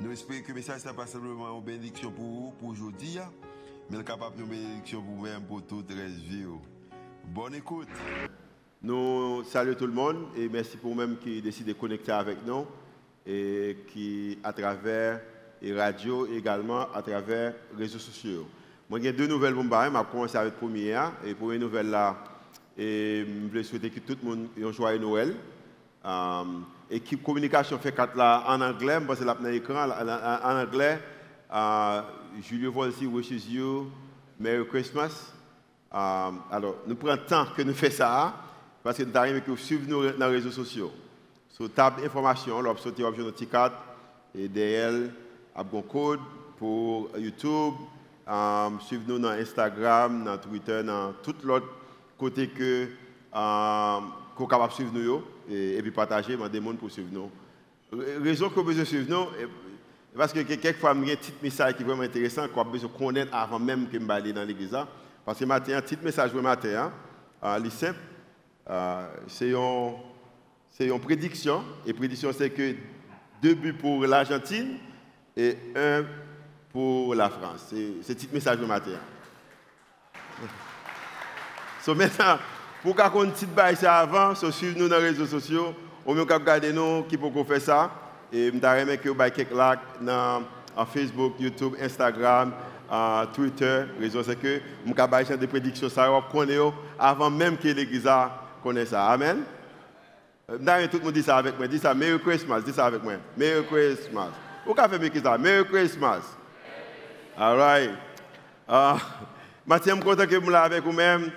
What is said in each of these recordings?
Nous espérons que le message n'est pas simplement une bénédiction pour vous, pour aujourd'hui, mais capable de bénédiction pour vous-même, pour toute la vie. Bonne écoute. Nous saluons tout le monde et merci pour vous-même qui décidé de connecter avec nous et qui, à travers les radios, également à travers les réseaux sociaux. Moi, j'ai deux nouvelles pour me Je vais commencer avec la première. Et la première nouvelle là, et je voulais souhaiter que tout le monde ait un joyeux Noël. Équipe communication fait quatre là en anglais, parce que l'écran, en anglais, uh, Julio Volsi wishes you Merry Christmas. Um, alors, nous prenons le temps que nous faisons ça, parce que nous avons que vous suivez nous réseaux sociaux. Sur table d'information, vous sortez un petit carte, et derrière, un code pour YouTube, um, suivez-nous dans Instagram, dans Twitter, dans tout l'autre côté que qu'on est capable de suivre nous et, puis partager, demander gens pour suivre nous. Raison que vous besoin de suivre nous, parce que quelquefois, il y a un petit message qui est vraiment intéressant qu'on a besoin de connaître avant même que je aller dans l'église. Parce que matin, un petit message pour matin, hein, uh, simple, uh, c'est une, une prédiction. Et prédiction, c'est que deux buts pour l'Argentine et un pour la France. C'est un petit message pour matin. so maintenant, pour qu'on une petite baille avant, so suivez nous dans les réseaux sociaux, ou même regarder nous qui peut faire ça. Et je voudrais que vous quelques likes dans Facebook, YouTube, Instagram, Twitter. La raison c'est que je vais des prédictions ça avant même que l'église connaisse ça. Amen. D'ailleurs, tout le monde dit ça avec moi. Dis ça, Merry Christmas. Dis ça avec moi. Merry Christmas. Vous pouvez faire ça. Merry Christmas. All right. Uh, Mathieu, je suis content que vous là avec vous-même.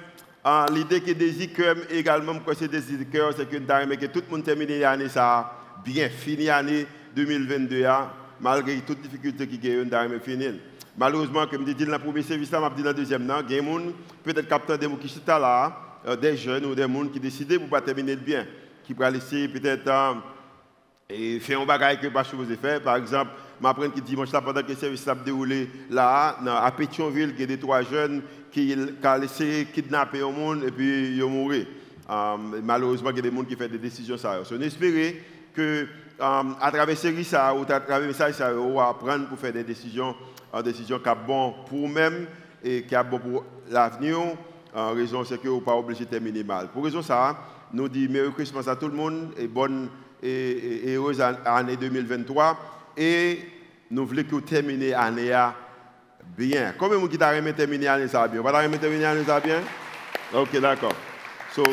Ah, l'idée que désire également, que c'est désir cœur, c'est que que tout le monde termine l'année ça bien, fini l'année 2022, malgré toutes les difficultés qui gagnent, on finir. Malheureusement, comme je dis dans le premier service, je dis dans le deuxième, il y a peut-être capteur des gens qui euh, des jeunes ou des qui décident pour pas terminer bien, qui pourraient laisser peut-être euh, et faire un bagage que pas supposé faire. Par exemple, m'apprendre que dimanche là, pendant que le service s'est déroulé là, à Pétionville, il y a des trois jeunes qui ont laissé kidnapper un monde et puis ils ont mouru. Um, malheureusement, il y a des gens qui font des décisions. Ça. on espère que um, à travers ça ou à travers message ça, on va apprendre pour faire des décisions, des décisions qui sont bonnes pour nous-mêmes et qui sont bonnes pour l'avenir. En raison, c'est que vous pas obligé de terminer mal. Pour raison ça, nous disons Merry Christmas à tout le monde et bonne et, heureuse année 2023. Et nous voulons que vous terminez l'année bien. Combien de gens qui t'a terminer l'année bien? Vous avez terminer l'année ça bien? Ok, d'accord. So,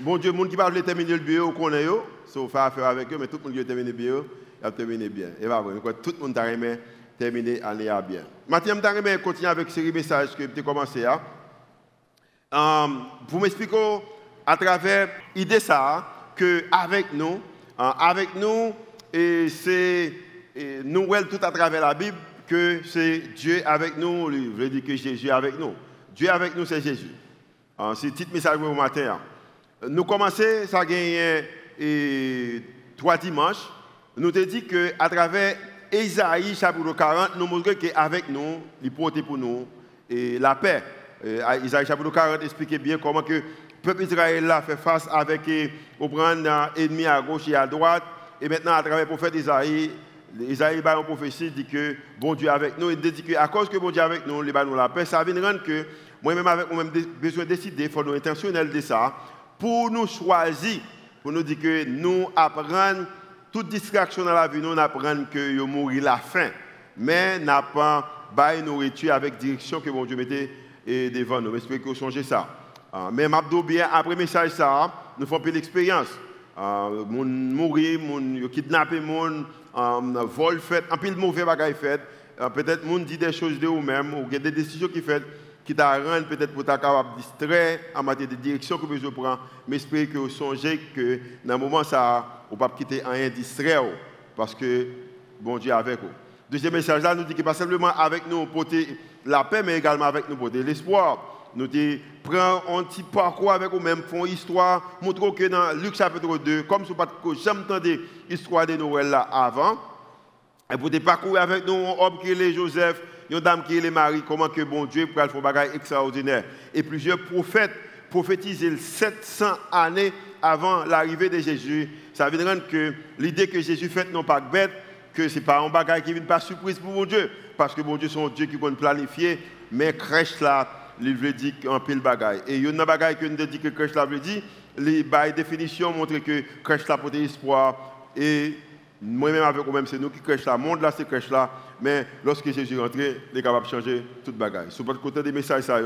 bon Dieu, les gens qui veulent terminer le bio, vous connaissez, so, faire affaire avec eux, mais tout le monde qui veut terminer le bio, a terminé bien. Et voilà, tout le monde a terminer l'année bien. Maintenant, je vais continuer avec ce message que j'ai commencé. Hein. Um, vous m'expliquer à travers l'idée ça, que avec nous, hein, avec nous, et c'est nous tout à travers la Bible, que c'est Dieu avec nous, je veux dire que Jésus avec nous. Dieu avec nous, c'est Jésus. C'est un petit message pour matin. Nous commençons, ça a gagné trois dimanches. Nous te dit qu'à travers Isaïe chapitre 40, nous montrons qu'avec nous, il porte pour nous et la paix. Isaïe chapitre 40 explique bien comment que le peuple Israël a fait face avec un ennemi à gauche et à droite. Et maintenant, à travers le prophète Isaïe, Isaïe a une prophétie dit que bon Dieu avec nous, il dit que à cause que bon Dieu avec nous, il nous la paix, ça vient rendre que moi-même avec moi-même besoin de décider, il faut nous intentionnel de ça, pour nous choisir, pour nous dire que nous apprenons toute distraction dans la vie, nous apprenons que nous mourir la faim, mais n'a pas bail nourriture avec direction que bon Dieu mettait devant nous. J'espère que vous changez ça. Ah, mais m'abdou bien après message ça, nous faisons plus l'expérience. Uh, moun mourir, moun kidnapper um, vol fait, un pile mauvais bagay fait. Uh, peut-être moun dit des choses de vous-même ou des décisions qui fait qui t'a rendu peut-être pour être capable distraire en matière de direction que vous prendre. Mais j'espère que vous songez que dans un moment ça, vous ne pas quitter un distraire parce que bon Dieu avec vous. Deuxième message là, nous dit que pas simplement avec nous porter la paix, mais également avec nous porter l'espoir. Nous prenons un petit parcours avec nous-mêmes, font histoire, montrons que dans Luc chapitre 2, comme si vous jamais entendu l'histoire de Noël là avant, et pour parcourir avec nous, un homme qui est Joseph, une dame qui est Marie, comment que bon Dieu peut faire des choses extraordinaires. Et plusieurs prophètes prophétisé 700 années avant l'arrivée de Jésus. Ça veut dire que l'idée que Jésus fait non pas bête, que ce n'est pas un bagage qui vient pas surprise pour mon Dieu. Parce que mon Dieu, c'est un Dieu qui peut planifier, mais crèche là, il veut dire un pile bagaille. Et il y a un bagage que nous dit que crèche là veut les définition montre que crèche là porte espoir. Et moi-même avec vous-même, c'est nous qui crèche là. Monde là, c'est crèche là. Mais lorsque Jésus est rentré, il est capable de changer toute bagaille. Sur votre côté des messages, ça,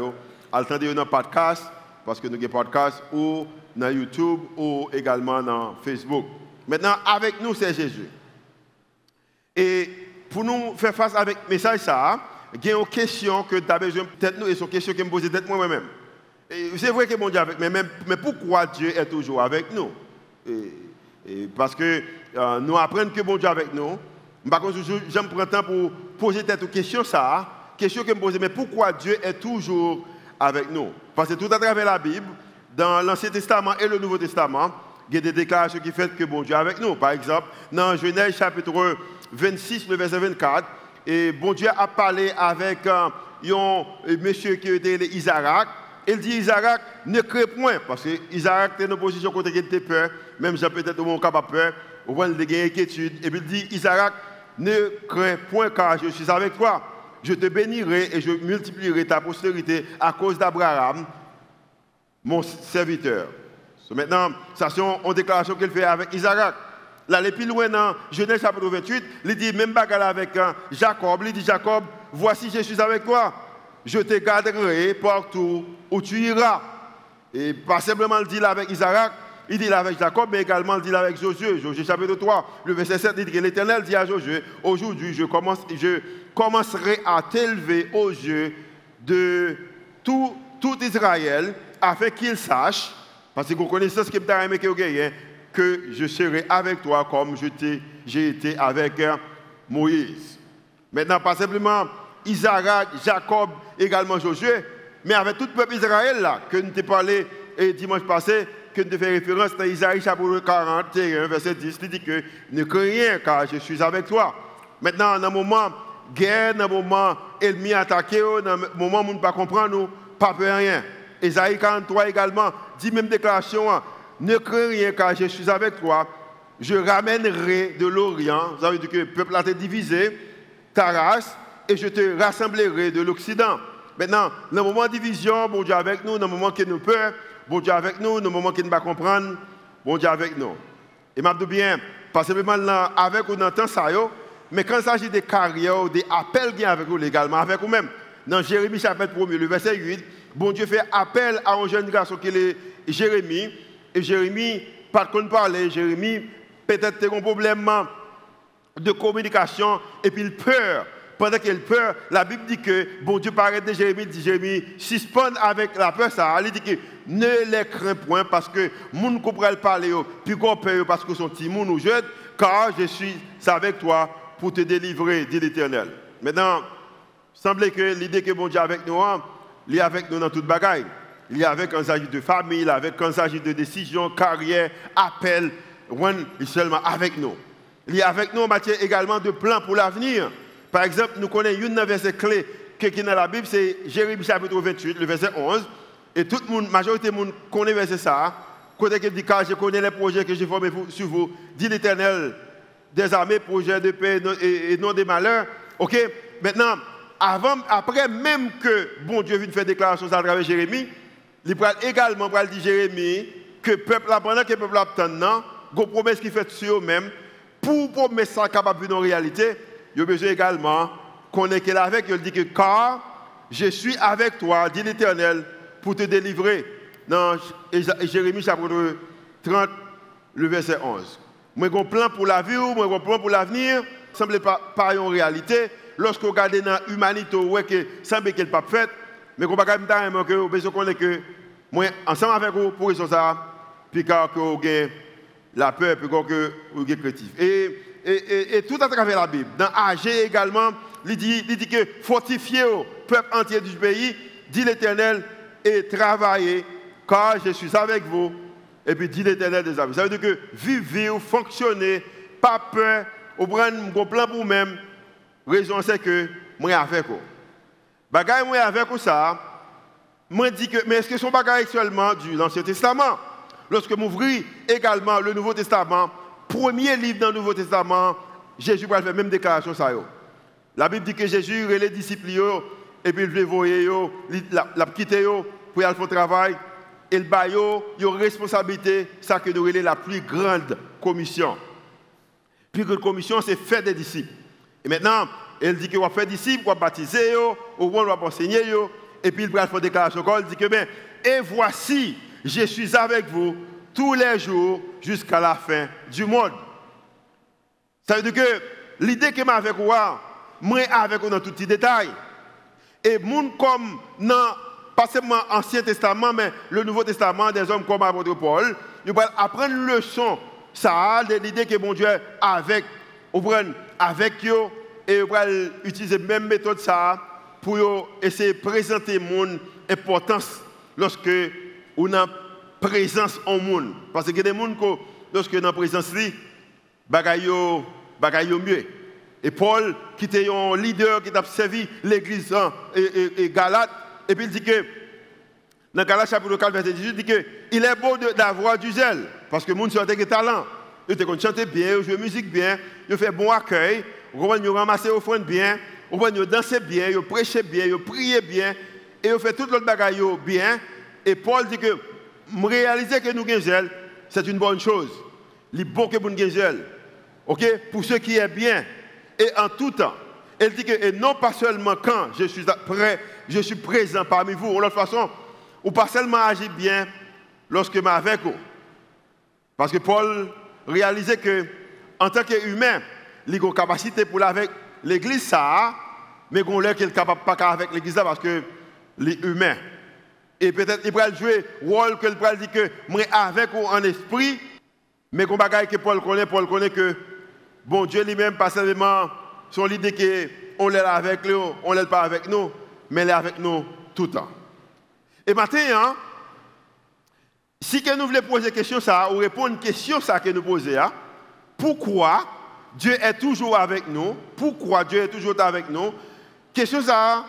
attendez un podcast parce que nous avons podcast ou dans YouTube ou également dans Facebook. Maintenant, avec nous, c'est Jésus. Et pour nous faire face avec message, ça, il y a une question que tu as besoin peut-être nous, et une question que je me pose peut-être moi-même. C'est vrai que mon Dieu avec mais, mais pourquoi Dieu est toujours avec nous? Parce que euh, nous apprenons que mon Dieu est avec nous. Par contre, j'aime prendre le temps pour poser cette question, ça, question que je me pose, mais pourquoi Dieu est toujours avec nous? Parce que tout à travers la Bible, dans l'Ancien Testament et le Nouveau Testament, il y a des déclarations qui font que bon Dieu est avec nous. Par exemple, dans Genèse chapitre 26, le verset 24, et bon Dieu a parlé avec un, monsieur qui était Isaac. Il dit Isaac, ne crée point, parce que Isaac était dans une position côté qui était peur, même j'ai peut-être mon capable peur, on voit une inquiétude. Et puis il dit Isaac, ne crée point car je suis avec toi je te bénirai et je multiplierai ta postérité à cause d'Abraham, mon serviteur. maintenant, ça c'est une déclaration qu'il fait avec Isaac. Là, les plus loin dans Genèse chapitre 28, il dit même bagarre avec hein, Jacob. Il dit Jacob, voici je suis avec toi. Je te garderai partout où tu iras. Et pas simplement le dit avec Isaac, il dit avec Jacob, mais également il dit avec Josué. Josué chapitre 3, le verset 7 dit que l'Éternel dit à Josué, aujourd'hui je commence, je commencerai à t'élever aux yeux de tout, tout Israël, afin qu'il sache, parce que vous connaissez ce que vous que je serai avec toi comme j'ai été avec euh, Moïse. Maintenant, pas simplement Isaac, Jacob, également Josué, mais avec tout le peuple Israël là, que nous t'ai parlé dimanche passé, que nous fait référence dans Isaïe chapitre 41, verset 10, il dit que ne crains rien car je suis avec toi. Maintenant, dans un moment guerre, dans le moment ennemi attaqué, dans le moment où on ne pas comprendre, pas peur rien. Isaïe 43 également dit même déclaration, hein, ne crains rien car je suis avec toi. Je ramènerai de l'Orient, vous avez dit que le peuple a été divisé, ta race, et je te rassemblerai de l'Occident. Maintenant, dans le moment de division, bon Dieu avec nous, dans le moment qui nous peur, bon Dieu avec nous, dans le moment qui ne pas comprendre, bon Dieu avec nous. Et m'a dit bien, pas simplement avec ou dans temps, ça, mais quand il s'agit des carrières, des appels qui avec vous légalement, avec vous-même, dans Jérémie chapitre 1, le verset 8, bon Dieu fait appel à un jeune garçon qui est Jérémie. Et Jérémie, par contre, parler, Jérémie, peut-être a un problème de communication et puis il peur. Pendant qu'il peur, la Bible dit que bon Dieu paraît de Jérémie, dit Jérémie, suspend avec la peur, ça, il dit que ne les crains point parce que moun comprend parler, puis qu'on peur parce que son petit nous jette, car je suis avec toi pour te délivrer, dit l'Éternel. Maintenant, il semble que l'idée que bon Dieu est avec nous, hein, il est avec nous dans toute bagaille. Il avec quand il s'agit de famille, avec quand il s'agit de décision, carrière, appel, est seulement avec nous. Il est avec nous en matière également de plans pour l'avenir. Par exemple, nous connaissons une verset clé qui est dans la Bible, c'est Jérémie chapitre 28, le verset 11. Et toute la majorité du monde connaît verset ça. Côté qui dit, car je connais les projets que j'ai formés sur vous, dit l'Éternel, des armées, projets de paix et, non des malheurs. OK? Maintenant, avant, après même que bon Dieu vienne faire déclaration à travers Jérémie, il peut également dire Jérémie que le peuple, pendant que le peuple attend, une promesse qui fait sur eux-mêmes, pour promesse ça capable en réalité, il a besoin également qu'on est avec, il dit que car je suis avec toi, dit l'Éternel, pour te délivrer. Dans Jérémie chapitre 30, le verset 11. Moi, j'ai un plan pour la vie, moi, j'ai un plan pour l'avenir. Semble pas, pas en réalité. Lorsque vous regardez dans l'humanité, vous voyez que semble pas fait. Mais vous ne pas que vous besoin que moi, ensemble avec vous, pour ça, puis que vous la peur, puis que vous créatif. Et et, tout à travers la Bible. Dans AG également, il dit, que fortifiez au peuple entier du pays, dit l'Éternel, et travaillez, car je suis avec vous. Et puis dit l'Éternel des amis. Ça veut dire que vivez, fonctionnez, pas peur, vous prenez un plan pour vous-même. Raison c'est que moi avec vous. Bagaille moi avec vous ça. Moi dis que mais est-ce que son bagaille seulement du l'Ancien Testament? Lorsque m'ouvris également le Nouveau Testament, premier livre dans le Nouveau Testament, Jésus va faire même déclaration ça La Bible dit que Jésus les disciples et puis il veut voyer la, quitter pour aller faire travail et le baillot, il y a une responsabilité, ça que nous la plus grande commission. Plus grande commission, c'est faire des disciples. Et maintenant, elle dit qu'il va faire disciples, va baptiser, au moins va enseigner, et puis il va faire déclaration. Il dit que, ben, et voici, je suis avec vous tous les jours jusqu'à la fin du monde. Ça veut dire que l'idée que m'a avec moi, moi avec vous dans tous les détails. Et monde comme dans pas seulement l'Ancien Testament, mais le Nouveau Testament, des hommes comme l'apôtre Paul, nous allons apprendre leçon, ça l'idée que mon Dieu avec, avec eux, et nous allons utiliser la même méthode ça pour essayer de présenter mon importance lorsque on a présence en monde. Parce que des gens qui, lorsque dans la présence, bagaille mieux. Et Paul, qui était un leader qui a servi l'église hein, et, et Galate, et puis il dit que, dans Galates chapitre 4, verset 18, il dit que il est beau d'avoir du zèle, parce que le monde a des talents. Il te chanter bien, il joue musique bien, il fait bon accueil, il ramasser offrande bien, il danser bien, il prêcher bien, il prier bien, et il fait tout l'autre bagaille bien. Et Paul dit que réaliser que nous zèle, c'est une bonne chose. Il bon que nous zèle. OK? Pour ce qui est bien. Et en tout temps. Elle dit que, et non pas seulement quand je suis prêt, je suis présent parmi vous. De l'autre façon, ou pas seulement agir bien lorsque je suis avec vous. Parce que Paul réalisait que, en tant qu'humain, il a une capacité pour avec l'église, ça, mais qu'on qu'il est capable pas avec l'église parce que les humains. Et peut-être il pourrait jouer rôle que pourrait dire que moi avec vous en esprit, mais qu'on bagaille que Paul connaît, Paul connaît que bon Dieu lui-même pas seulement son l'idée qu'on est là avec lui, on n'est pas avec nous, mais il est avec nous tout le temps. Et maintenant, si que nous voulons poser une question, ça, ou répondre à une question ça que nous posons, pourquoi Dieu est toujours avec nous Pourquoi Dieu est toujours avec nous? Question ça,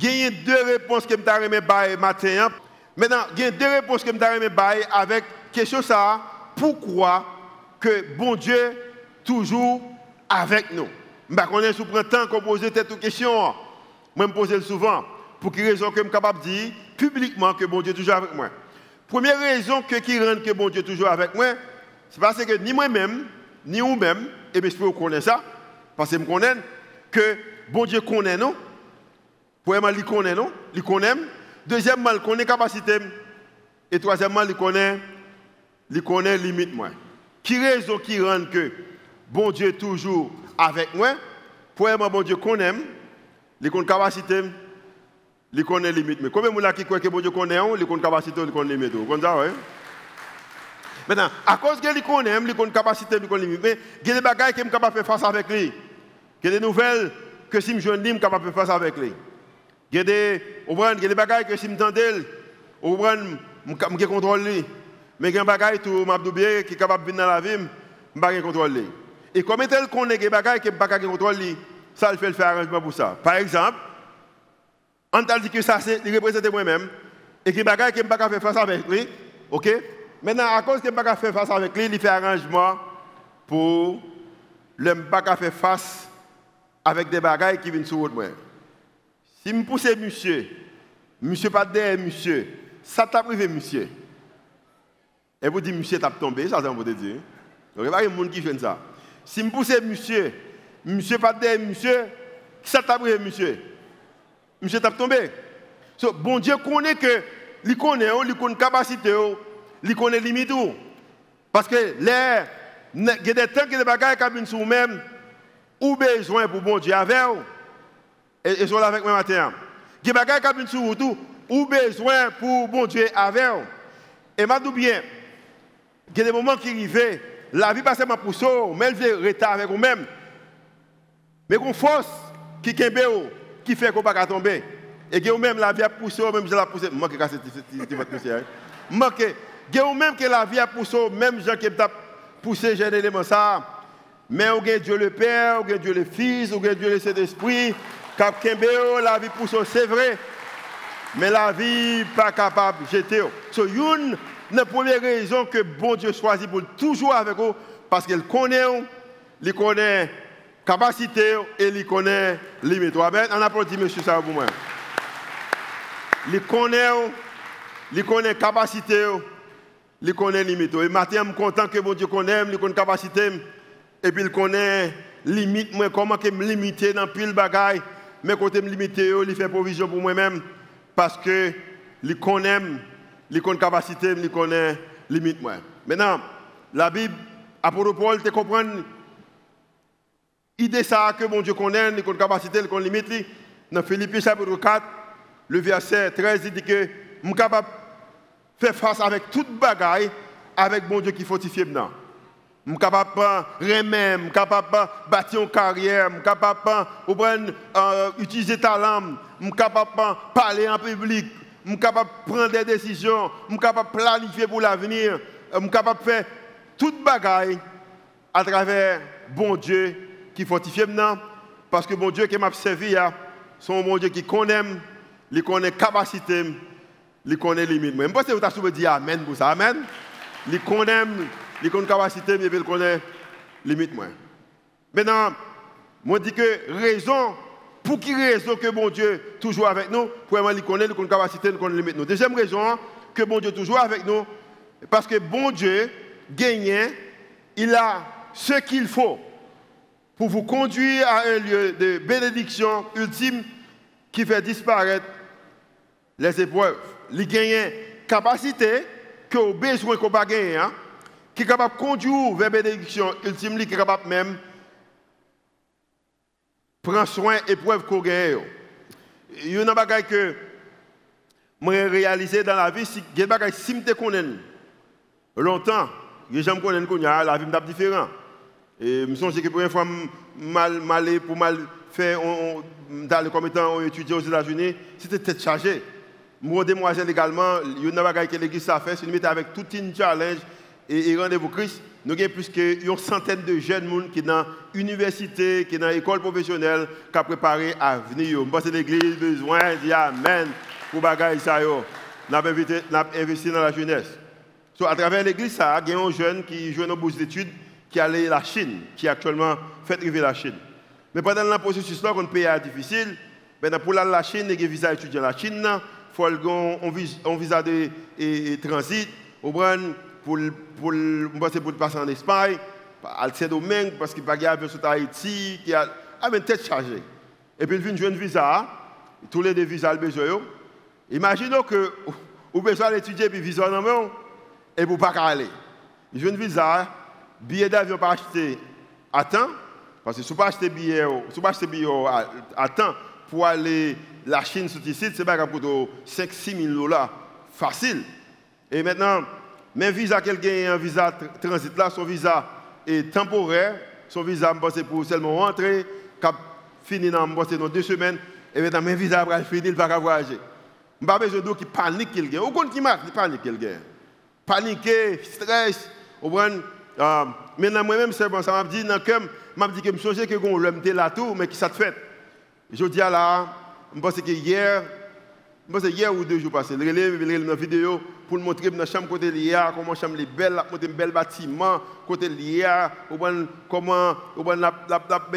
il y a deux réponses que je vais matin. Maintenant, il y a deux réponses que je vais avec question ça, pourquoi que bon Dieu toujours avec nous? Je ne sais pas temps qu'on pose cette question. Moi, je me pose souvent. Pour quelle raison que je suis capable de dire publiquement que bon Dieu est toujours avec moi? Première raison que, qui rend que bon Dieu est toujours avec moi, c'est parce que ni moi-même, ni vous-même, et bien je connaître ça, parce que je connais que bon Dieu connaît nous. Premièrement, il connaît nous, il connaît. Deuxièmement, il connaît capacité. Et troisièmement, il connaît, il connaît limite moi. Qui raison qui rend que bon Dieu toujours avec moi? Premièrement, bon Dieu connaît, il connaît capacité, il connaît limite. Mais combien de gens qui croient que bon Dieu connaît, il connaît capacité, il connaît limite. Vous comprenez? Maintenant, à cause qu'il connaît, il connaît capacité, il connaît. Mais il y a des bagages qui sont capables de faire face avec lui. Il y a des nouvelles que si je suis suis capable de faire face avec lui. Il y a des, bagages que si je m'entends, je peux contrôler. Mais il y a des bagages qui sont capables de venir dans la vie, je ne pas contrôler. Et comme tel qu'on est des bagages qui ne pas contrôler, ça il fait le faire arrangement pour ça. Par exemple, on t'a dit que ça c'est représente moi-même et que les bagages qui ne pas faire face avec lui, OK? Maintenant à cause que ne pas faire face avec lui, il fait arrangement pour ne pas faire face avec des bagages qui viennent sur moi. Si je pousse monsieur, monsieur pas derrière monsieur, ça t'a privé monsieur. Et vous dites monsieur t'a tombé, ça c'est un de dire. Donc il y a des gens qui font ça. Si je pousse monsieur, monsieur pas derrière monsieur, ça t'a pris monsieur. Monsieur t'a tombé. So, bon Dieu connaît que, il connaît, il connaît capacité, il connaît limite. Parce que l'air, il y a des temps que les bagages qui viennent sur même, ou besoin pour bon Dieu avec vous. Et ils sont là avec moi matin. Il y a des bagages qui viennent sur vous, ou besoin pour bon Dieu avec vous. Et m'a dit bien, il y a des moments qui arrivent, la vie pas seulement pour ça, mais elle veut rester avec vous-même. Mais qu'on force qui kembe qui fait qu'on pas tomber. Et que même la vie a poussé, même je la poussé, manque casser votre monsieur. Manque, que même que la vie a poussé, même gens qui t'a poussé j'ai élément ça. Mais on a Dieu le Père, on a Dieu le Fils, on a Dieu le Saint-Esprit, cap la vie pousse, c'est vrai. Mais la vie pas capable de jeter. So une la première raison que bon Dieu choisit pour toujours avec vous parce qu'il connaît, il connaît capacité et il connaît limite. On applaudit pour moi. Il connaît, il connaît capacité, il connaît limite. Et maintenant, je suis content que mon Dieu connaît, il connaît capacité, et puis il connaît limite, comment que me limiter dans pile bagaille, mais côté me limiter, il fait provision pour moi-même, parce que il connaît, il connaît capacité, il connaît limite. Maintenant, la Bible, apôtre Paul, tu comprends Idée ça que mon Dieu connaît, il connaît capacité, il connaît limite. Dans Philippiens chapitre 4, le verset 13, il dit que je suis capable faire face avec toute bagaille avec mon Dieu qui fortifie maintenant. Je suis capable de remettre, je suis capable de bâtir une carrière, je suis capable d'utiliser ta langue, je suis capable de parler en public, je suis capable de prendre des décisions, je suis capable de planifier pour l'avenir, je suis capable de faire toute bagaille à travers bon Dieu qui fortifie maintenant. Parce que mon Dieu qui m'a servi, c'est mon Dieu qui connaît il connaît capacité, il connaît limite. Je pense que vous avez dire Amen pour ça. Amen? Il connaît, il connaît capacité, mais il connaît limite. Maintenant, moi je dis que raison, pour qui raison que mon Dieu toujours avec nous, premièrement, il connaît, il connaît capacité, il connaît limite. Deuxième raison, que mon Dieu toujours avec nous, parce que bon Dieu, gagne, il a ce qu'il faut pour vous conduire à un lieu de bénédiction ultime qui fait disparaître les épreuves. Il gagne capacité que au besoin qu'on pas qui est capable de conduire vers la bénédiction ultime, qui est capable même prendre soin des épreuves qu'on gagne. Il y a une chose que j'ai réalisé dans la vie, c'est que si je connais longtemps, je me connais la vie est différente. Et je me souviens que une fois, mal, mal pour mal faire, dans comme étant étudiant aux États-Unis, c'était tête chargée. Moi, demoiselle également, il y a l'église a fait, c'est une avec toute une challenge et, rendez-vous Christ. Nous avons plus qu'une centaine de jeunes qui sont dans l'université, qui dans l'école professionnelle, qui ont préparé à venir. Pense l'église besoin de Amen pour ça. Nous avons investi dans la jeunesse. So, à travers l'église, il y a un jeune qui joue dans bourse d'études qui allait la Chine, qui actuellement fait arriver la Chine. Mais pendant le processus là, quand le pays est difficile, ben pour la Chine, il y a un la Chine, faut un visa de transit, pour, pour, pour passer en Espagne, à Saint-Domingue, parce qu'il n'y a pas sur Haïti, qui a une tête chargée. Et puis il vient jouer visa, tous les deux visas besoin. Imaginez que vous besoin d'étudier puis visa dans main et vous pas aller. Il visa, billet d'avion pas acheter à temps, parce que si vous pas acheter billet, si pas acheter billet à, temps pour aller la Chine sur ici, c'est pas pour 5 6 000 dollars facile. Et maintenant, même visa quelqu'un un visa transit là, son visa est temporaire, son visa c'est pour seulement rentrer, cap fini dans deux semaines et maintenant même visa va finir, il va voyager. Je pas besoin de qui panique quelqu'un. Au compte qui marque, il panique quelqu'un. Paniquer, stress, au euh, maintenant, moi-même, c'est bon, ça m'a dit dans le m'a dit que je me que l'homme là tout, mais qui ça te fait? Je dis à là, je pense que hier, je pense que hier ou deux jours passés, je relève une vidéo pour montrer dans la chambre côté l'IA, comment la chambre est belle, la un bel bâtiment, côté l'IA, comment la, la, la,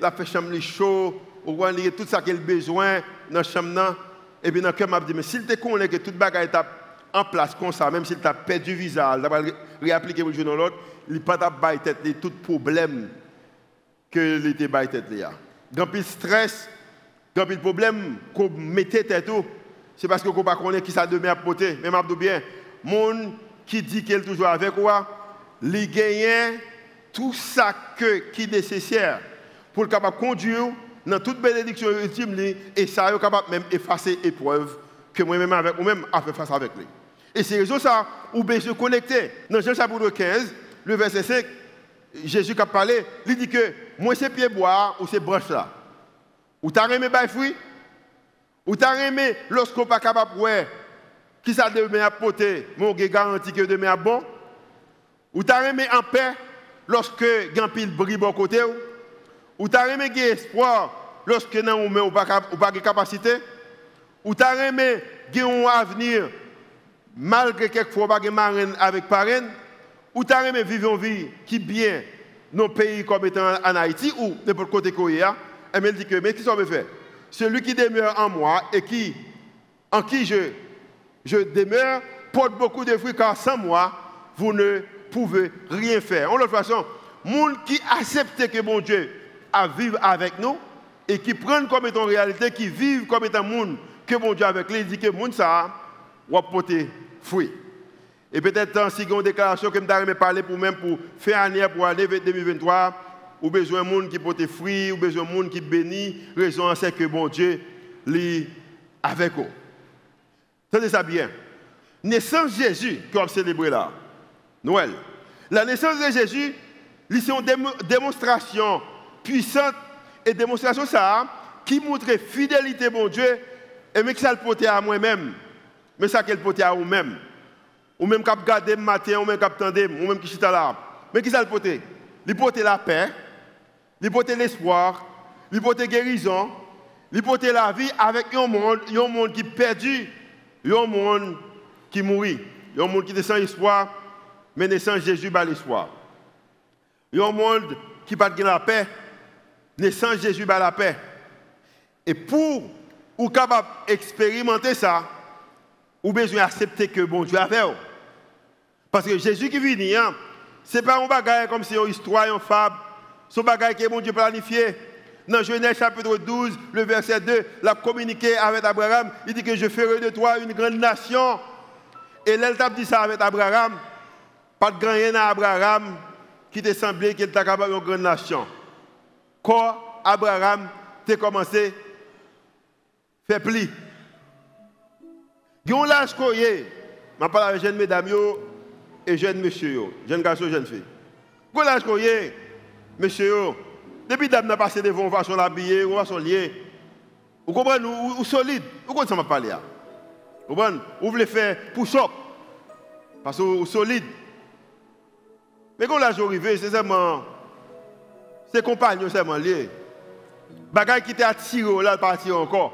la fait chambre chaud, tout ça qu'il a besoin dans la chambre. Et puis dans le cœur, m'a dit, mais s'il te connaît que toute bagarre est en place comme ça, même s'il t'a perdu le visa, il va réappliquer le jour dans l'autre, il n'a pas de tête tout problème que l'été bail tête là. Quand il stress, quand il problème qu'on mettait tête c'est parce que qu'on pas connaît qui ça demain à porter. Même abdou bien, monde qui dit qu'il est toujours avec moi, il gagne tout ça que qui est nécessaire pour le capable conduire dans toute bénédiction ultime et ça est capable même effacer épreuve que moi-même avec moi-même a fait face avec lui. Et c'est raison ça, ou bien se connecter. Dans Jean chapitre 15, le verset 5, Jésus qui a parlé, il dit que moi c'est pied bois ou c'est branche là. Ou t'as aimé bail fruit? Ou t'as aimé lorsqu'on pas capable de qui ça demain à porter, mon garanti que demain à bon. Ou t'as aimé en paix lorsque grand pile brille bon côté Ou? T'as aimé espoir lorsque non ou pas pas de capacité? Ou t'as aimé un avenir malgré quelquefois pas marraine avec parraine? Ou t'as aimé vivre une vie qui bien nos pays comme étant en Haïti ou n'importe côté côté elle me dit que, mais qui ça me fait Celui qui demeure en moi et qui, en qui je, je demeure porte beaucoup de fruits, car sans moi, vous ne pouvez rien faire. En l'autre façon, monde qui accepte que mon Dieu a vivre avec nous et qui prennent comme étant réalité, qui vivent comme étant monde que mon Dieu avec lui, dit que monde ça va porter fruit. Et peut-être si une déclaration que je parler pour même pour faire année pour aller 2023, ou besoin de monde qui porte fruit, ou besoin de monde qui bénit, raison c'est que bon Dieu est avec vous. Tenez ça bien. Naissance de Jésus qu'on a célébré là, Noël. La naissance de Jésus, c'est une démonstration puissante et démonstration ça qui montre fidélité bon Dieu et mais que ça le porte à moi-même, mais ça qu'elle porte à vous-même. Ou même qui garder le matin, ou même qui attendez, ou même qui chita là. Mais qui ça le porte Il porte la paix, porte l'espoir, porte guérison, porte la vie avec un monde, un monde qui perdu, un monde qui mourit, un monde qui est sans espoir, mais sans Jésus, pas l'espoir. Un monde qui n'a la paix, mais sans Jésus, pas la paix. Et pour ou capable d'expérimenter ça, ou besoin d'accepter que bon Dieu a fait. Parce que Jésus qui vient, hein, ce n'est pas un bagage comme si une histoire, une fable. Son bagage que mon Dieu planifié. Dans Genèse chapitre 12, le verset 2, il a communiqué avec Abraham. Il dit que je ferai de toi une grande nation. Et il dit ça avec Abraham. Pas de grand à Abraham qui te semblé qu'il était capable d'une grande nation. Quand Abraham t'a commencé à faire pli. Il y a je parle avec jeune mesdames et jeune monsieur, jeune garçon, jeune fille. Il y a Monsieur, depuis que vous passé devant une façon l'habiller, une façon liée, vous comprenez, ou, solide, vous comprenez ça m'a Vous comprenez, vous voulez faire push-up, parce que vous solide. Mais quand l'âge arrivé, c'est seulement, c'est compagnon seulement lié. Bagay qui était attiré, là, parti encore.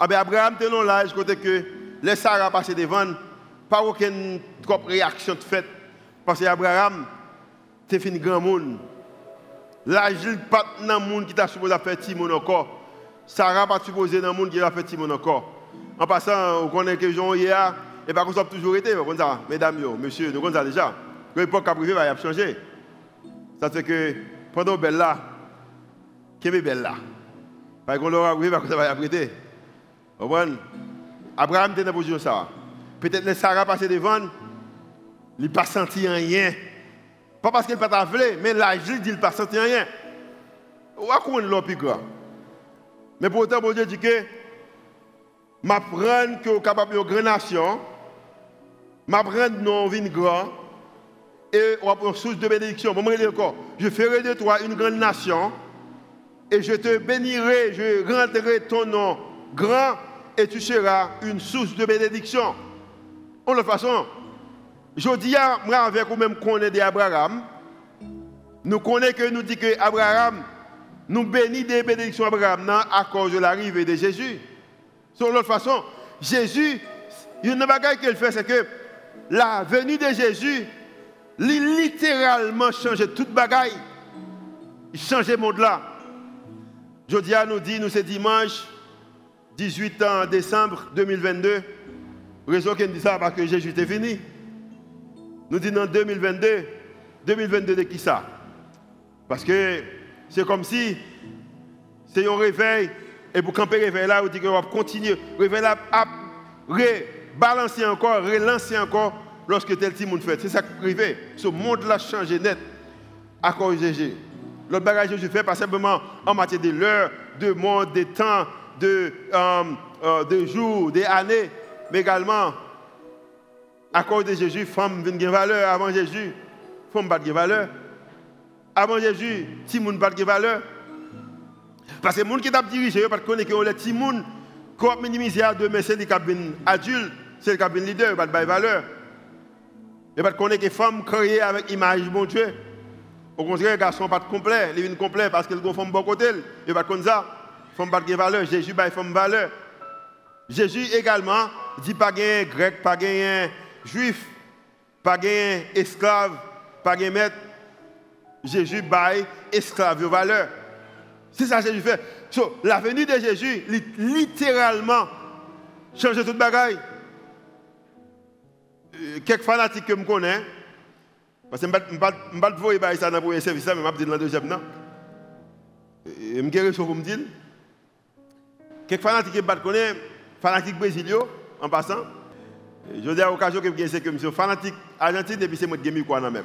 Ah ben Abraham, t'es non l'âge, côté que les Sarah passé devant, pas aucune réaction de fait. Parce que Abraham, t'es fini grand monde. N'est pas dans le monde qui t'a supposé faire Timon encore. Sarah pas supposé dans le monde qui a fait Timon encore. En passant, on connaît que Jean hier, et pas qu'on soit toujours été, ça, mesdames, messieurs, nous connaissons déjà. L'époque a privé va changer. Ça fait que pendant belle là, qui est belle là. Parce qu'on l'aura privé, ça va apprêter. Abraham était dans la position ça. Peut-être que Sarah passé devant, il n'a pas senti rien. Pas parce qu'il n'a pas voulu, mais l'âge dit qu'il n'a pas senti rien. Où est-ce l'homme plus grand Mais pourtant, bon Dieu dit que m'apprendre que vous capable de grande nation, m'apprendre non une grand et on une source de bénédiction. je ferai de toi une grande nation et je te bénirai, je rendrai ton nom grand et tu seras une source de bénédiction. En toute façon, je dis moi avec vous-même qu'on est d'Abraham. Nous connaissons que nous dit que Abraham nous bénit des bénédictions d'Abraham à cause de l'arrivée de Jésus. Sur l'autre façon, Jésus, une chose qu'il fait, c'est que la venue de Jésus, il littéralement changé toute bagaille. Il change le monde là. Jodia nous dit, nous c'est dimanche 18 décembre 2022. Raison qu'il dit ça parce que Jésus est fini. Nous disons en 2022, 2022 de qui ça? Parce que c'est comme si c'est un réveil, et pour camper réveil là, on dit qu'on va continuer, réveil là, à rebalancer encore, relancer encore lorsque tel petit monde fait. C'est ça qui arrive. Ce monde-là change net à cause de Jésus. L'autre bagage que je fais, pas simplement en matière de l'heure, de monde, de temps, de, euh, euh, de jours, des années, mais également à cause de Jésus, femme vient de valeur avant Jésus. Femme pas de valeur. Avant Jésus, si moun pas de valeur. Parce que les gens qui t'a dirigé, parce qu'on est que les petits gens, quand minimiser à demain, c'est les cabines adultes, c'est les cabines leaders, pas de valeur. Et parce qu'on est que femmes créées avec image bon Dieu. Au contraire, les garçons pas complet, ils viennent complet parce qu'ils ont bon côté. Et pas comme ça, femme pas de valeur, Jésus pas femme valeur. Jésus également dit pas gain grec, pas gain juif, pas esclave, pas gain maître. Jésus baille esclave valeur. C'est ça que Jésus fait. So, la venue de Jésus, littéralement, change toute bagaille. Euh, quelques fanatiques que je connais, parce que je ne vais pas vous ça dans le premier service, mais je vais dire dans le deuxième. Non? Je vais dire pour me dire. Quelques fanatiques que je connais, fanatiques brésiliens, en passant, je dis à l'occasion que je que je suis fanatique argentin et puis c'est moi qui suis quoi même.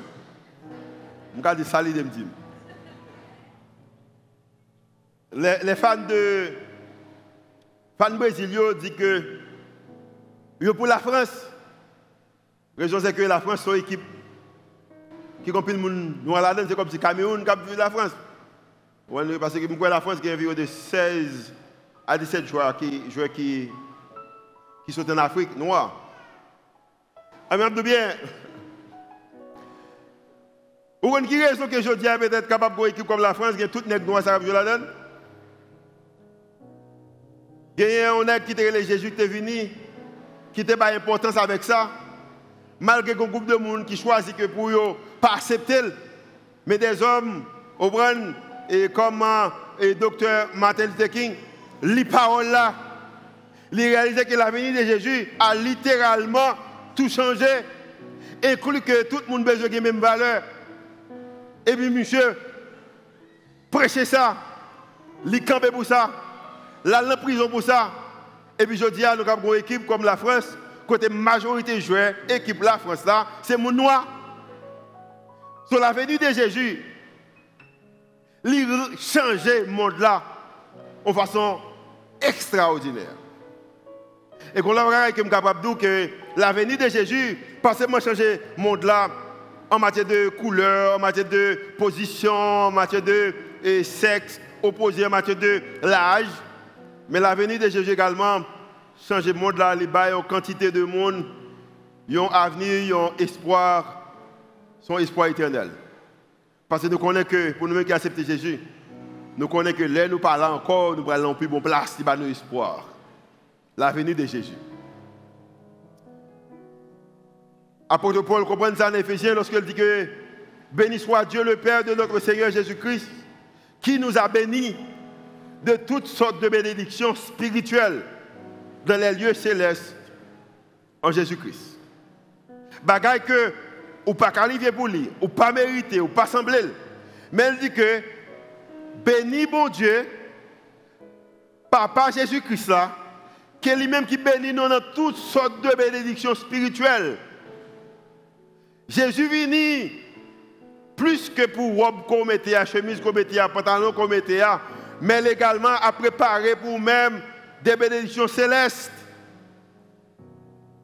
Je dire ça, je me dire. Les, fans de fans brésiliens disent que pour la France, la raison c'est que la France est une équipe qui compile le monde c'est comme si Cameroun qui la France. Parce que la France qui a environ de 16 à 17 joueurs qui, joueurs qui, qui sont en Afrique noire. Amen, de bien? Ou qui raison que je dis peut-être capable de équipe comme la France, qui est toute nègre noire, ça va la donne? Il y a un qui était Jésus qui est venu, qui n'était pas importance avec ça. Malgré un groupe de monde qui choisit que pour eux, pas accepter. Mais des hommes, au et comme le docteur Martin Luther King, les paroles là, ils réalisent que la venue de Jésus a littéralement tout changé, inclut que tout le monde a besoin de même valeur. Et puis, monsieur, prêchez ça, les pour ça, la en prison pour ça. Et puis, je dis à nous avons une équipe comme la France, côté majorité joueur, équipe la France là, c'est mon noir. Sur la venue de Jésus, il changer le monde là de façon extraordinaire. Et qu'on l'a que capable de dire que la venue de Jésus, pas seulement changer le monde là en matière de couleur, en matière de position, en matière de sexe opposé, en matière de l'âge, mais la venue de Jésus également changer le monde là, les une quantité de monde, ils ont avenir, ils ont espoir, son espoir éternel. Parce que nous connaissons que pour nous qui acceptons Jésus, nous connaissons que là nous parlons encore, nous parlons plus bon place, c'est nos espoir. La venue de Jésus. Apôtre Paul comprend ça en Éphésiens lorsqu'il dit que béni soit Dieu le Père de notre Seigneur Jésus-Christ, qui nous a bénis de toutes sortes de bénédictions spirituelles dans les lieux célestes en Jésus-Christ. Bagaille que ou pas qualifié pour lui, ou pas mérité, ou pas semblé. Mais elle dit que béni bon Dieu, Papa Jésus-Christ là, qui est lui-même qui bénit nous dans toutes sortes de bénédictions spirituelles. Jésus vini plus que pour robe qu'on mettait à chemise qu'on mettait à pantalon qu'on mettait à, mais également à préparer pour même des bénédictions célestes.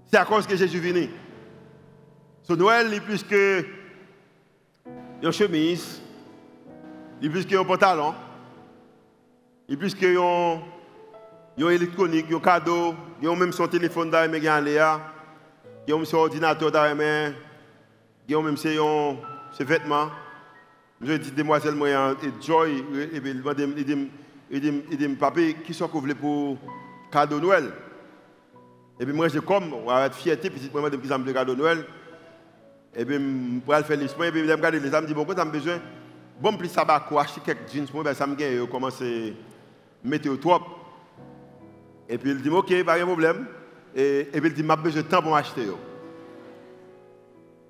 C'est à cause que Jésus venu. Ce Noël, il plus que une chemise, il plus que un pantalon, il plus que un électronique, un cadeau, a même son téléphone dans les mains, il a même son ordinateur il a même ses, ses vêtements. Je dis, demoiselle, moi, et Joy, il dit, il dit, il dit, papa, qui sont que pour cadeau Noël Et puis moi, je comme, avec fierté, puis moi, je me dis, cadeau Noël. Et puis, vais faire l'esprit, et puis me regarde les amis, dis, bon, quand j'ai besoin, bon, plus ça quoi, acheter quelques jeans, moi, ben, ça me mettre au top. Et puis il dit, ok, pas de problème. Et, et puis il dit, j'ai besoin de temps pour m'acheter.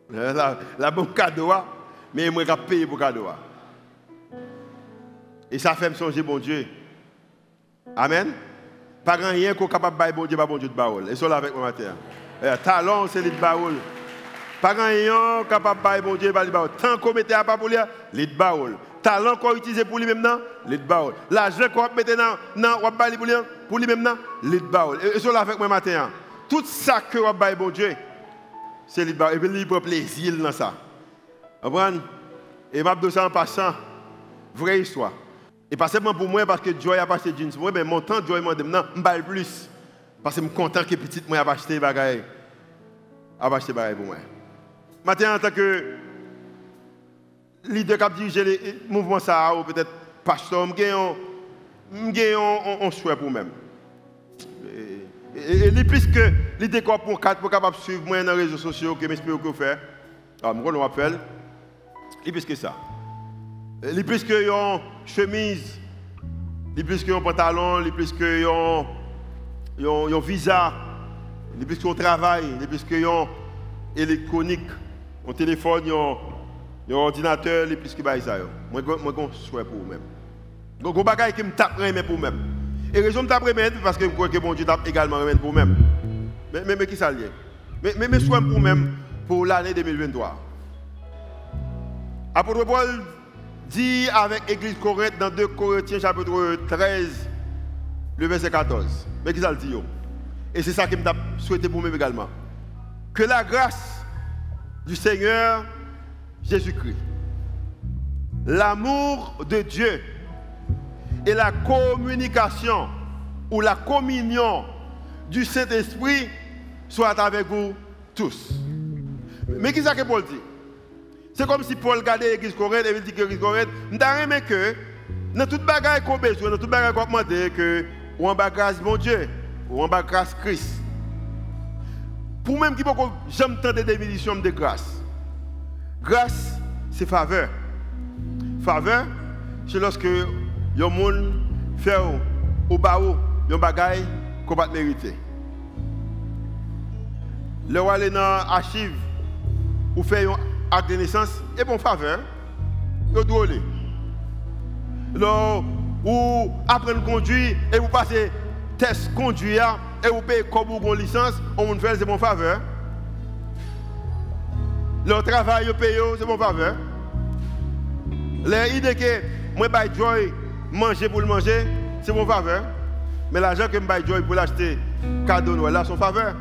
La, la bonne cadeau, hein. mais moi, je payer pour cadeau. Hein. Et ça fait me songer, bon Dieu. Amen. Pas rien qu'on capable de bon Dieu, pas bon Dieu de baoul. Et là avec moi matin. Talon, c'est le baoul. Pas rien capable de bon Dieu, pas le baoul. Tant qu'on mettait à pas pour lui, le baoul. Talent qu'on utilise pour lui même, le baoul. L'argent qu'on mettait dans, dans, pour lui, pour lui même, le baoul. Et là avec moi matin. Tout ça que on bon Dieu, c'est le baoul. Et puis il plaisir dans ça. Vous? Et m'a ça en passant, vraie histoire. Et pas seulement pour moi, parce que Joy a acheté jeans moi, mais mon temps, Joy m'a dit, non, je plus. Parce que je suis content que petite moi a acheté des. A acheté des pour moi. Maintenant, en tant que leader qui a dirigé le mouvement ça, ou peut-être pasteur, je suis un souhait pour moi-même. Et, et, plus que l'idée qu'on pour quatre pour capable suivre moi dans les réseaux sociaux que m'espère que faire. Ah, moi on appelle. Et plus que ça. Et plus que une chemise, et plus que un pantalon, et plus que un visa, et plus que un travail, et plus que un électronique, un téléphone, un ordinateur, et plus que ça. Moi je souhait pour moi-même. Donc, un bagage qui me tape pour moi-même. Et raison de remettre parce que je crois que bon Dieu t'a également remettre pour même. Mais, mais, qui ça lié Mais, mais, mais soin pour même pour l'année 2023. Apôtre Paul dit avec l'Église Corinthe dans 2 Corinthiens chapitre 13, le verset 14. Mais qui ça le dit Et c'est ça que je souhaité pour moi également. Que la grâce du Seigneur Jésus-Christ, l'amour de Dieu et la communication ou la communion du Saint-Esprit soit avec vous tous. Mais qu'est-ce que Paul dit? C'est comme si Paul regardait l'église Corinthe et il dit que l'église Corinthe, je que dans toute bagaille qu'on besoin, dans toute bagaille qu'on demande, que ou en bas grâce mon Dieu, ou en bas grâce Christ. Pour même qui peut jamais entendre des définitions de grâce. Grâce, c'est faveur. Faveur, c'est lorsque yon moun fait au bas yon bagay qu'on pas mériter. Le dans l'archive ou fait un acte de naissance et bon faveur, doit aller. ou apprendre à conduire et vous passez test conduire et vous payez comme vous licence, on vous fait c'est bon faveur. Le travail vous paye c'est bon faveur. L'idée que moi by joy manger pour le manger, c'est mon faveur. Mais l'argent que je Joy pour l'acheter, cadeau Noël, là, son faveur.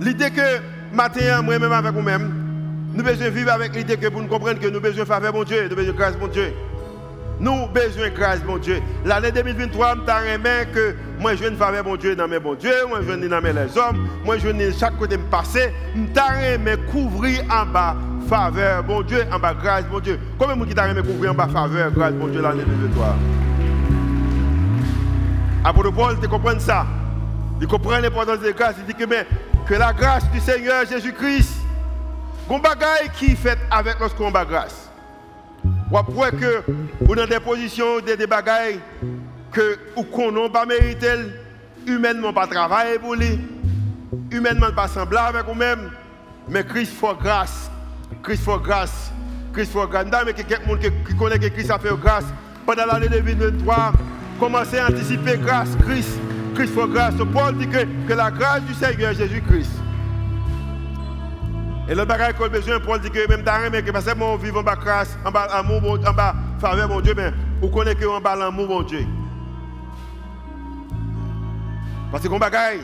L'idée que matin, moi-même avec vous-même, nous devons vivre avec l'idée que pour nous comprendre que nous besoin faveur, mon Dieu, nous besoin grâce, mon Dieu. Nous besoin grâce, mon Dieu. L'année 2023, je aimé que moi, je une faveur, mon Dieu, dans mes bons Dieu, moi, je dans mes les hommes, moi, je chaque côté me passer, je aimé couvrir en bas faveur, bon Dieu, en bas grâce, bon Dieu. Combien de gens qui t'a couvrir en bas faveur, grâce, bon Dieu, l'année 2023 Apôtre Paul, tu comprends ça? Il comprend l'importance de la grâce. Il dit que, mais, que la grâce du Seigneur Jésus-Christ, qu'on bagaille qui fait avec lorsqu'on bat grâce. Ou après que, ou dans des positions, des, des bagailles que, ou qu'on n'a pas mérité, humainement pas travailler pour lui, humainement pas semblable avec vous-même, mais Christ fait grâce Christ for grâce. Christ for grâce. Mais quelqu'un qui connaît que Christ a fait grâce pendant l'année 2023, commencez à anticiper grâce, Christ, Christ for grâce. Paul dit que, que la grâce du Seigneur Jésus-Christ. Et le bagage qu'on a besoin, Paul dit que même dans mais que parce que mon en bas grâce, en bas amour, en bas faveur, mon Dieu, mais vous connaissez que en bas l'amour, mon Dieu. Parce que qu'on bagaille,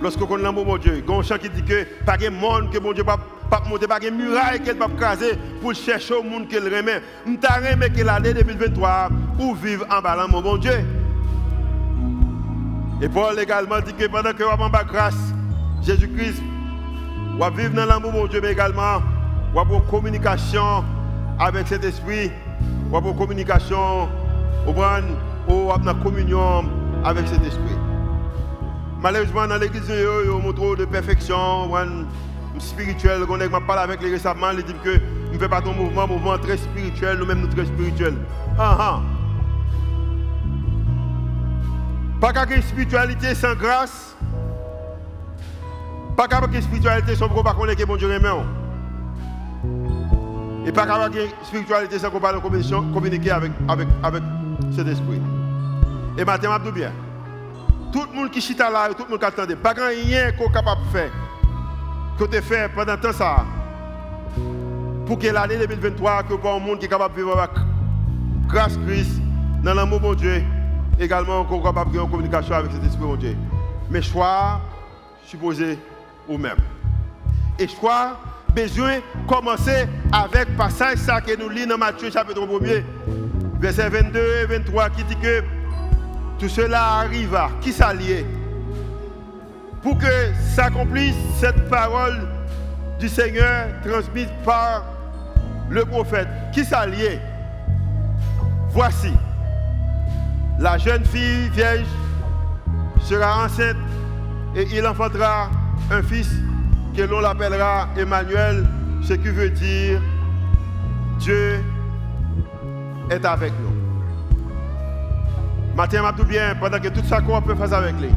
lorsque on a l'amour, mon Dieu, il y a un chant qui dit que pas de monde que mon Dieu pas pas monter pas une muraille qu'elle pas craser pour chercher au monde qu'elle remet. M'ta remet que l'année 2023 ou vivre en bas mon bon Dieu. Et Paul également dit que pendant que vous en grâce, Jésus-Christ, vous vivre dans l'amour mon Dieu, mais également, vous avez communication avec cet esprit, vous avez communication, vous avez communion avec cet esprit. Malheureusement, dans l'église, il y a de perfection, spirituel. On a parlé avec les récemment, il dit que nous ne faisons pas ton mouvement, mouvement très spirituel, nous-mêmes nous très spirituels. Ah, ah. Pas qu'à spiritualité sans grâce. Pas qu'à spiritualité sans qu'on ne que bon Dieu remet. Et pas qu'à spiritualité sans qu'on parle communiquer avec, avec, avec cet esprit. Et maintenant, je bien. Tout le monde qui chita là, tout le monde qui attendait, pas rien qu'on est capable de faire que tu fait pendant temps ça. Pour que l'année 2023, que pas un monde qui est capable de vivre avec grâce Christ, dans l'amour de Dieu, également qu'on est capable de en communication avec cet esprit de Dieu. Mais choix supposé ou même. Et choix besoin commencer avec passage ça que nous lisons dans Matthieu chapitre 1er, verset 22 et 23 qui dit que tout cela arriva. Qui s'alliait Pour que s'accomplisse cette parole du Seigneur transmise par le prophète. Qui s'alliait Voici, la jeune fille vierge sera enceinte et il enfantera un fils que l'on l'appellera Emmanuel, ce qui veut dire Dieu est avec nous. Matin, m'a tout bien, pendant que tout ça qu'on peut faire avec lui.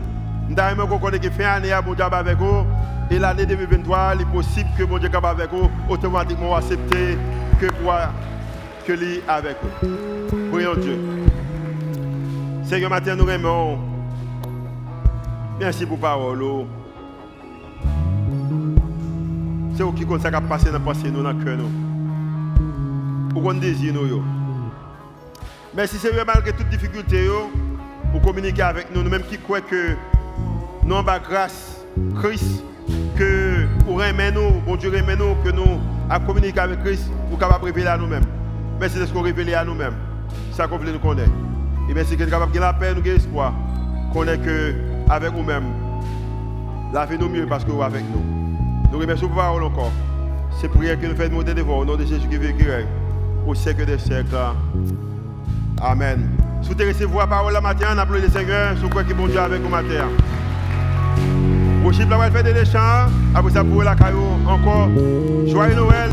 Nous avons qu'on qui fait année à mon diable avec vous. Et l'année 2023, il est possible que mon Dieu avec vous, automatiquement accepter que quoi que lui avec vous. Prions Dieu. Seigneur, matin, nous aimons. Merci pour la parole. C'est vous qui compte a passé dans passé, nous, dans le cœur. Pour qu'on désire nous. Merci Seigneur, malgré toutes difficultés, pour communiquer avec nous, nous-mêmes qui croyons que nous avons grâce, Christ, que nous, bon Dieu nous, que nous avons communiqué avec Christ, pour capable révéler à nous-mêmes. Merci de ce qu'on révèle à nous-mêmes. C'est ça qu'on veut nous connaître. Et merci que nous sommes capables de la paix, nous avons espoir. Qu'on est que avec nous-mêmes, lavez-nous mieux parce que vous avec nous. Nous remercions pour parole encore. C'est prière que nous faisons monter devant au nom de Jésus qui veut qui règne au siècle des siècles. Amen. Si vous recevoir la parole la matin, on le Seigneur quoi qui est bon Dieu avec vous matin. Worship la fait des chants, après ça pour la caillou encore. Joyeux Noël.